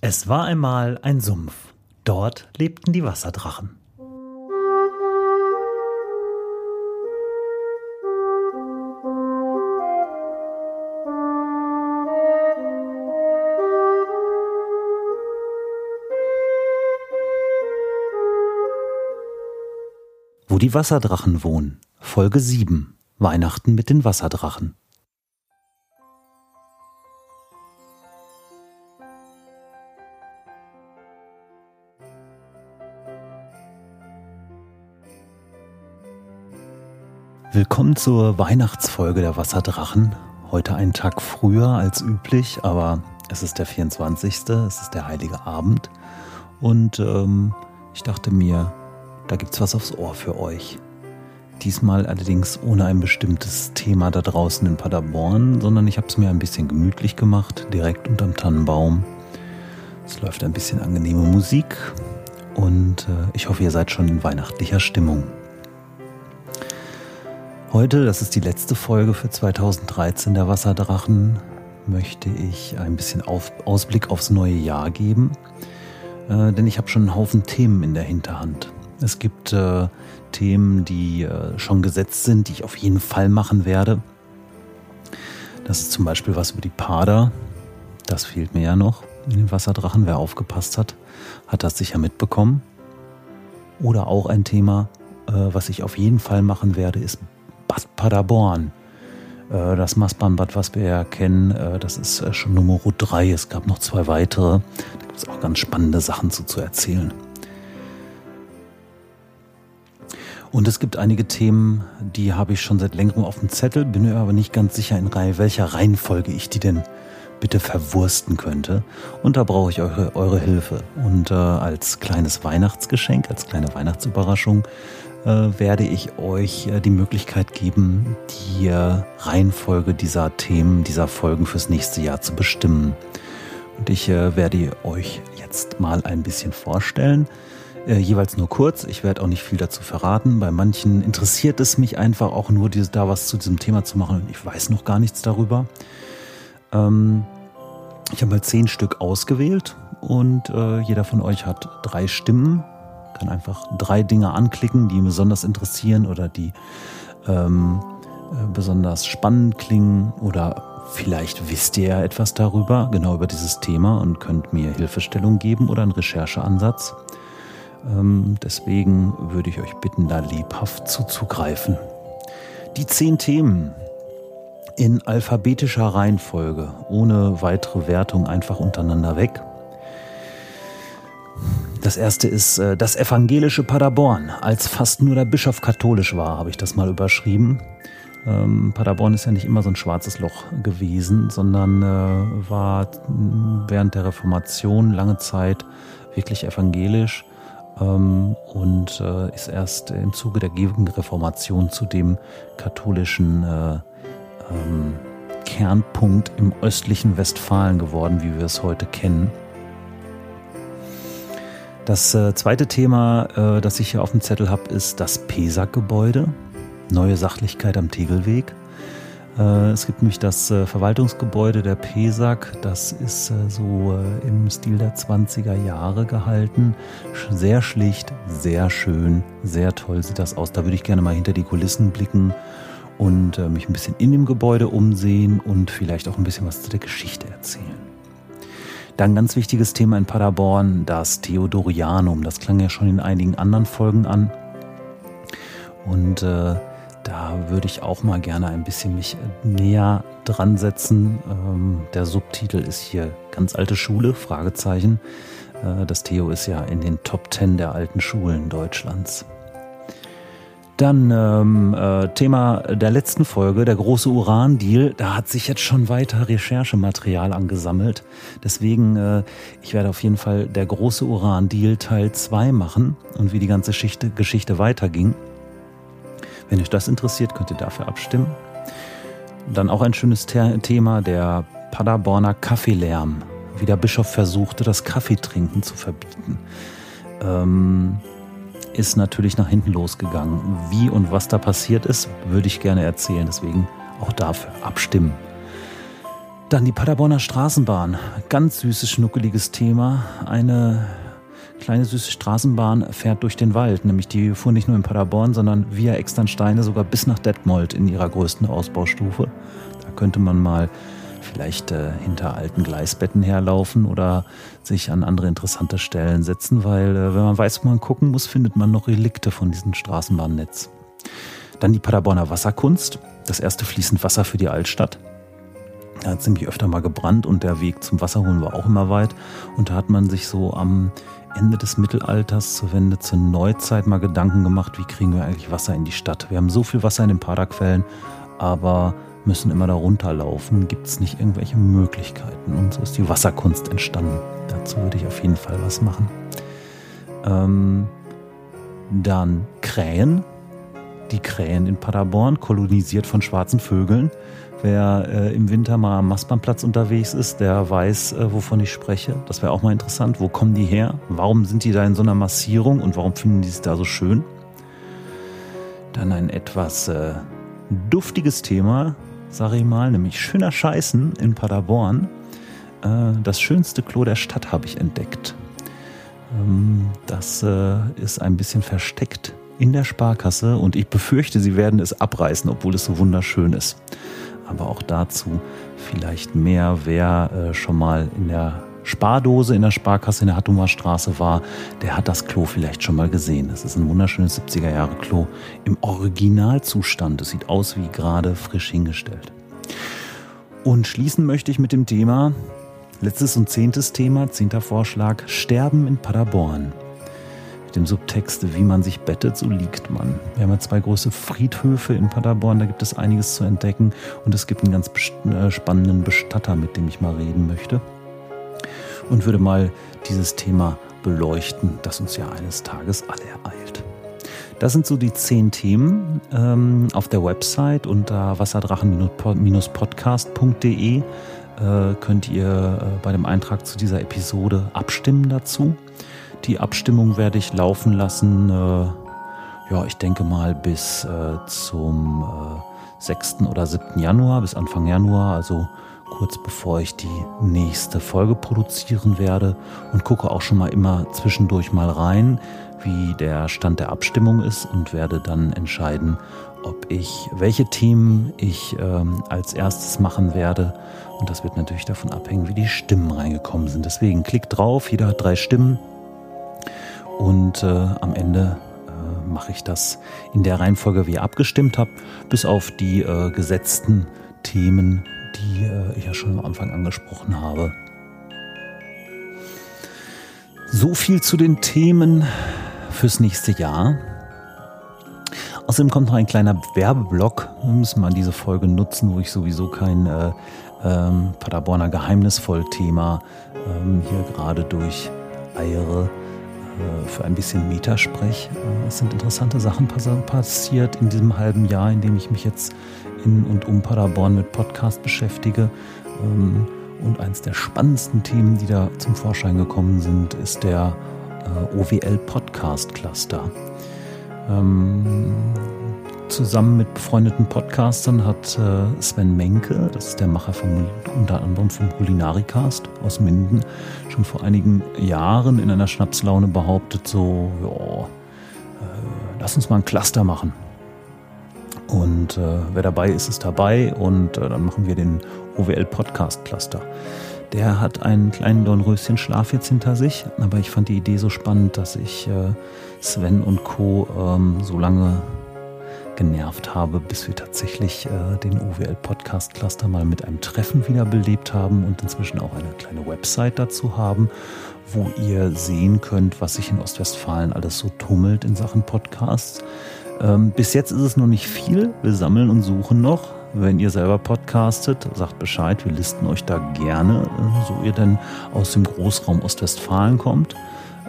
Es war einmal ein Sumpf. Dort lebten die Wasserdrachen. Wo die Wasserdrachen wohnen. Folge 7. Weihnachten mit den Wasserdrachen. Willkommen zur Weihnachtsfolge der Wasserdrachen. Heute einen Tag früher als üblich, aber es ist der 24. Es ist der heilige Abend. Und ähm, ich dachte mir, da gibt's was aufs Ohr für euch. Diesmal allerdings ohne ein bestimmtes Thema da draußen in Paderborn, sondern ich habe es mir ein bisschen gemütlich gemacht, direkt unterm Tannenbaum. Es läuft ein bisschen angenehme Musik und äh, ich hoffe, ihr seid schon in weihnachtlicher Stimmung. Heute, das ist die letzte Folge für 2013 der Wasserdrachen, möchte ich ein bisschen auf, Ausblick aufs neue Jahr geben, äh, denn ich habe schon einen Haufen Themen in der Hinterhand. Es gibt äh, Themen, die äh, schon gesetzt sind, die ich auf jeden Fall machen werde. Das ist zum Beispiel was über die Pader. Das fehlt mir ja noch in den Wasserdrachen. Wer aufgepasst hat, hat das sicher mitbekommen. Oder auch ein Thema, äh, was ich auf jeden Fall machen werde, ist Bad Paderborn. Äh, das Mastbahnbad, was wir ja kennen, äh, das ist äh, schon Nummer 3. Es gab noch zwei weitere. Da gibt es auch ganz spannende Sachen zu, zu erzählen. Und es gibt einige Themen, die habe ich schon seit längerem auf dem Zettel, bin mir aber nicht ganz sicher, in welcher Reihenfolge ich die denn bitte verwursten könnte. Und da brauche ich eure, eure Hilfe. Und äh, als kleines Weihnachtsgeschenk, als kleine Weihnachtsüberraschung äh, werde ich euch äh, die Möglichkeit geben, die äh, Reihenfolge dieser Themen, dieser Folgen fürs nächste Jahr zu bestimmen. Und ich äh, werde euch jetzt mal ein bisschen vorstellen. Äh, jeweils nur kurz. Ich werde auch nicht viel dazu verraten. Bei manchen interessiert es mich einfach auch nur, diese, da was zu diesem Thema zu machen. Und ich weiß noch gar nichts darüber. Ähm, ich habe mal zehn Stück ausgewählt und äh, jeder von euch hat drei Stimmen kann einfach drei Dinge anklicken, die ihn besonders interessieren oder die ähm, äh, besonders spannend klingen oder vielleicht wisst ihr ja etwas darüber, genau über dieses Thema und könnt mir Hilfestellung geben oder einen Rechercheansatz. Ähm, deswegen würde ich euch bitten, da lebhaft zuzugreifen. Die zehn Themen in alphabetischer Reihenfolge, ohne weitere Wertung einfach untereinander weg. Das erste ist äh, das evangelische Paderborn. Als fast nur der Bischof katholisch war, habe ich das mal überschrieben. Ähm, Paderborn ist ja nicht immer so ein schwarzes Loch gewesen, sondern äh, war während der Reformation lange Zeit wirklich evangelisch ähm, und äh, ist erst im Zuge der Gegenreformation zu dem katholischen äh, ähm, Kernpunkt im östlichen Westfalen geworden, wie wir es heute kennen. Das äh, zweite Thema, äh, das ich hier auf dem Zettel habe, ist das PESAG-Gebäude. Neue Sachlichkeit am Tegelweg. Äh, es gibt nämlich das äh, Verwaltungsgebäude der PESAG. Das ist äh, so äh, im Stil der 20er Jahre gehalten. Sehr schlicht, sehr schön, sehr toll sieht das aus. Da würde ich gerne mal hinter die Kulissen blicken und mich ein bisschen in dem Gebäude umsehen und vielleicht auch ein bisschen was zu der Geschichte erzählen. Dann ganz wichtiges Thema in Paderborn, das Theodorianum. Das klang ja schon in einigen anderen Folgen an. Und äh, da würde ich auch mal gerne ein bisschen mich näher dran setzen. Ähm, der Subtitel ist hier ganz alte Schule, Fragezeichen. Äh, das Theo ist ja in den Top Ten der alten Schulen Deutschlands. Dann ähm, äh, Thema der letzten Folge, der große Uran-Deal. Da hat sich jetzt schon weiter Recherchematerial angesammelt. Deswegen, äh, ich werde auf jeden Fall der große Uran-Deal Teil 2 machen und wie die ganze Geschichte, Geschichte weiterging. Wenn euch das interessiert, könnt ihr dafür abstimmen. Dann auch ein schönes The Thema, der Paderborner Kaffeelärm. Wie der Bischof versuchte, das Kaffeetrinken zu verbieten. Ähm, ist natürlich nach hinten losgegangen. Wie und was da passiert ist, würde ich gerne erzählen. Deswegen auch dafür abstimmen. Dann die Paderborner Straßenbahn. Ganz süßes, schnuckeliges Thema. Eine kleine süße Straßenbahn fährt durch den Wald. Nämlich die fuhr nicht nur in Paderborn, sondern via Externsteine sogar bis nach Detmold in ihrer größten Ausbaustufe. Da könnte man mal vielleicht äh, hinter alten Gleisbetten herlaufen oder sich an andere interessante Stellen setzen, weil äh, wenn man weiß, wo man gucken muss, findet man noch Relikte von diesem Straßenbahnnetz. Dann die Paderborner Wasserkunst, das erste fließend Wasser für die Altstadt. Da hat ziemlich öfter mal gebrannt und der Weg zum Wasserholen war auch immer weit. Und da hat man sich so am Ende des Mittelalters zur Wende zur Neuzeit mal Gedanken gemacht, wie kriegen wir eigentlich Wasser in die Stadt. Wir haben so viel Wasser in den Paderquellen, aber müssen immer da runterlaufen. Gibt es nicht irgendwelche Möglichkeiten? Und so ist die Wasserkunst entstanden. Dazu würde ich auf jeden Fall was machen. Ähm, dann Krähen. Die Krähen in Paderborn, kolonisiert von schwarzen Vögeln. Wer äh, im Winter mal am Mastbahnplatz unterwegs ist, der weiß, äh, wovon ich spreche. Das wäre auch mal interessant. Wo kommen die her? Warum sind die da in so einer Massierung und warum finden die es da so schön? Dann ein etwas äh, duftiges Thema, sage ich mal, nämlich schöner Scheißen in Paderborn. Äh, das schönste Klo der Stadt habe ich entdeckt. Ähm, das äh, ist ein bisschen versteckt in der Sparkasse und ich befürchte, sie werden es abreißen, obwohl es so wunderschön ist aber auch dazu vielleicht mehr, wer äh, schon mal in der Spardose in der Sparkasse in der Hattumer Straße war, der hat das Klo vielleicht schon mal gesehen. Das ist ein wunderschönes 70er Jahre Klo im Originalzustand. Es sieht aus wie gerade frisch hingestellt. Und schließen möchte ich mit dem Thema, letztes und zehntes Thema, zehnter Vorschlag, Sterben in Paderborn mit dem Subtext, wie man sich bettet, so liegt man. Wir haben ja zwei große Friedhöfe in Paderborn, da gibt es einiges zu entdecken und es gibt einen ganz äh, spannenden Bestatter, mit dem ich mal reden möchte und würde mal dieses Thema beleuchten, das uns ja eines Tages alle ereilt. Das sind so die zehn Themen ähm, auf der Website unter wasserdrachen-podcast.de äh, könnt ihr äh, bei dem Eintrag zu dieser Episode abstimmen dazu. Die Abstimmung werde ich laufen lassen, äh, ja, ich denke mal bis äh, zum äh, 6. oder 7. Januar, bis Anfang Januar, also kurz bevor ich die nächste Folge produzieren werde und gucke auch schon mal immer zwischendurch mal rein, wie der Stand der Abstimmung ist und werde dann entscheiden, ob ich welche Themen ich ähm, als erstes machen werde. Und das wird natürlich davon abhängen, wie die Stimmen reingekommen sind. Deswegen klickt drauf, jeder hat drei Stimmen. Und äh, am Ende äh, mache ich das in der Reihenfolge, wie ihr abgestimmt habt, bis auf die äh, gesetzten Themen, die äh, ich ja schon am Anfang angesprochen habe. So viel zu den Themen fürs nächste Jahr. Außerdem kommt noch ein kleiner Werbeblock. Wir müssen mal diese Folge nutzen, wo ich sowieso kein äh, ähm, Paderborner Geheimnisvoll-Thema ähm, hier gerade durch eiere. Äh, für ein bisschen Metasprech. Äh, es sind interessante Sachen passiert in diesem halben Jahr, in dem ich mich jetzt in und um Paderborn mit Podcast beschäftige. Ähm, und eines der spannendsten Themen, die da zum Vorschein gekommen sind, ist der äh, OWL Podcast Cluster. Zusammen mit befreundeten Podcastern hat äh, Sven Menke, das ist der Macher vom, unter anderem vom Kulinarikast aus Minden, schon vor einigen Jahren in einer Schnapslaune behauptet, so, ja, äh, lass uns mal ein Cluster machen. Und äh, wer dabei ist, ist dabei und äh, dann machen wir den OWL Podcast Cluster. Der hat einen kleinen Dornröschen Schlaf jetzt hinter sich, aber ich fand die Idee so spannend, dass ich äh, Sven und Co. Ähm, so lange genervt habe, bis wir tatsächlich äh, den OWL Podcast Cluster mal mit einem Treffen wiederbelebt haben und inzwischen auch eine kleine Website dazu haben, wo ihr sehen könnt, was sich in Ostwestfalen alles so tummelt in Sachen Podcasts. Ähm, bis jetzt ist es noch nicht viel. Wir sammeln und suchen noch. Wenn ihr selber podcastet, sagt Bescheid. Wir listen euch da gerne, äh, so ihr denn aus dem Großraum Ostwestfalen kommt.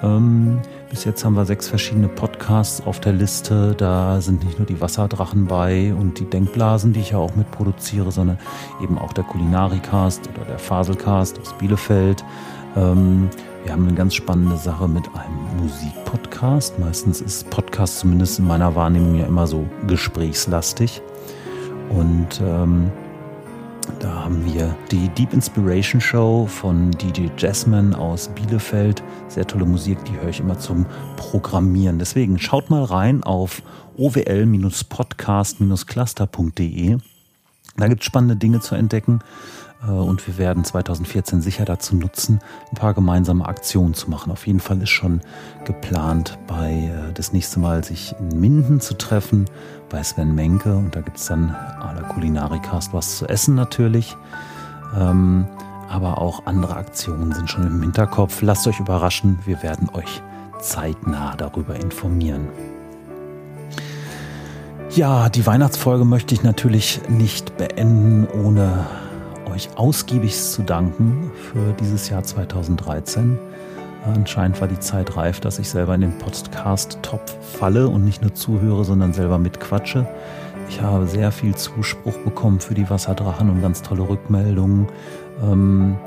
Ähm, bis jetzt haben wir sechs verschiedene Podcasts auf der Liste. Da sind nicht nur die Wasserdrachen bei und die Denkblasen, die ich ja auch mitproduziere, sondern eben auch der Kulinarikast oder der Faselcast aus Bielefeld. Ähm, wir haben eine ganz spannende Sache mit einem Musikpodcast. Meistens ist Podcast zumindest in meiner Wahrnehmung ja immer so gesprächslastig. Und ähm, Da haben wir die Deep Inspiration Show von DJ Jasmine aus Bielefeld. Sehr tolle Musik, die höre ich immer zum Programmieren. Deswegen schaut mal rein auf owl-podcast-cluster.de. Da gibt es spannende Dinge zu entdecken. Äh, und wir werden 2014 sicher dazu nutzen, ein paar gemeinsame Aktionen zu machen. Auf jeden Fall ist schon geplant, bei äh, das nächste Mal sich in Minden zu treffen, bei Sven Menke. Und da gibt es dann à la Kulinarikast was zu essen natürlich. Ähm, aber auch andere Aktionen sind schon im Hinterkopf. Lasst euch überraschen, wir werden euch zeitnah darüber informieren. Ja, die Weihnachtsfolge möchte ich natürlich nicht beenden, ohne euch ausgiebig zu danken für dieses Jahr 2013. Anscheinend war die Zeit reif, dass ich selber in den Podcast-Topf falle und nicht nur zuhöre, sondern selber mitquatsche. Ich habe sehr viel Zuspruch bekommen für die Wasserdrachen und ganz tolle Rückmeldungen. Ähm,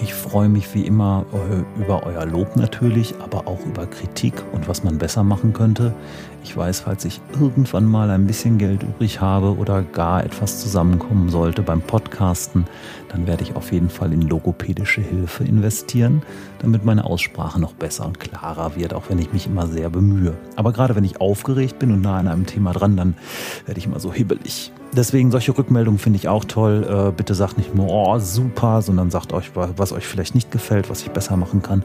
ich freue mich wie immer äh, über euer Lob natürlich, aber auch über Kritik und was man besser machen könnte. Ich weiß, falls ich irgendwann mal ein bisschen Geld übrig habe oder gar etwas zusammenkommen sollte beim Podcasten, dann werde ich auf jeden Fall in logopädische Hilfe investieren, damit meine Aussprache noch besser und klarer wird, auch wenn ich mich immer sehr bemühe. Aber gerade wenn ich aufgeregt bin und nah an einem Thema dran, dann werde ich immer so hibbelig. Deswegen solche Rückmeldungen finde ich auch toll. Äh, bitte sagt nicht nur, oh, super, sondern sagt euch, was euch vielleicht nicht gefällt, was ich besser machen kann.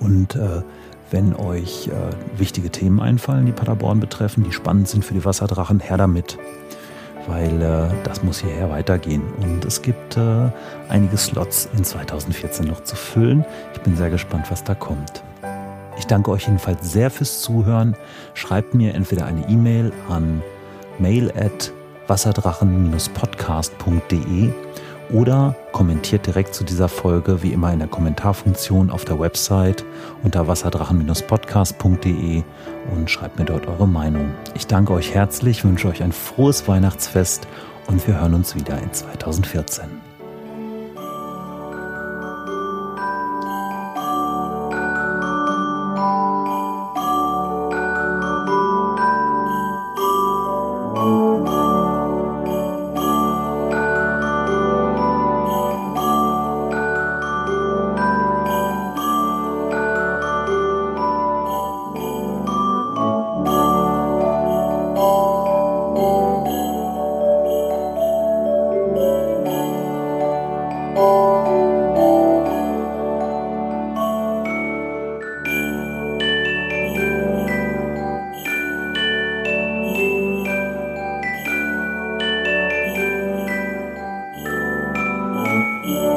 Und äh, wenn euch äh, wichtige Themen einfallen, die Paderborn betreffen, die spannend sind für die Wasserdrachen, her damit. Weil äh, das muss hierher weitergehen. Und es gibt äh, einige Slots in 2014 noch zu füllen. Ich bin sehr gespannt, was da kommt. Ich danke euch jedenfalls sehr fürs Zuhören. Schreibt mir entweder eine E-Mail an mail at wasserdrachen-podcast.de oder kommentiert direkt zu dieser Folge wie immer in der Kommentarfunktion auf der Website unter wasserdrachen-podcast.de und schreibt mir dort eure Meinung. Ich danke euch herzlich, wünsche euch ein frohes Weihnachtsfest und wir hören uns wieder in 2014. Yeah.